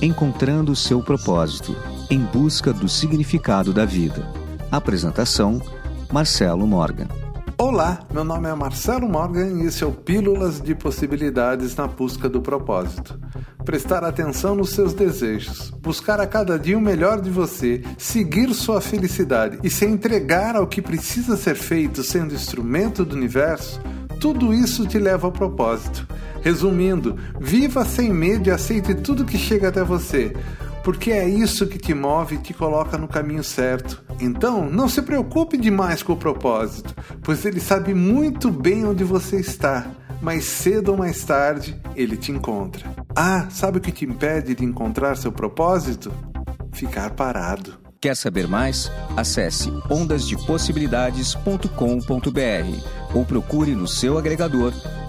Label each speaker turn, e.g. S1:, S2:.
S1: Encontrando seu propósito, em busca do significado da vida. Apresentação: Marcelo Morgan.
S2: Olá, meu nome é Marcelo Morgan e esse é o Pílulas de Possibilidades na Busca do Propósito. Prestar atenção nos seus desejos, buscar a cada dia o melhor de você, seguir sua felicidade e se entregar ao que precisa ser feito sendo instrumento do universo, tudo isso te leva ao propósito. Resumindo, viva sem medo e aceite tudo que chega até você, porque é isso que te move e te coloca no caminho certo. Então, não se preocupe demais com o propósito, pois ele sabe muito bem onde você está. Mas cedo ou mais tarde, ele te encontra. Ah, sabe o que te impede de encontrar seu propósito? Ficar parado.
S1: Quer saber mais? Acesse ondasdepossibilidades.com.br ou procure no seu agregador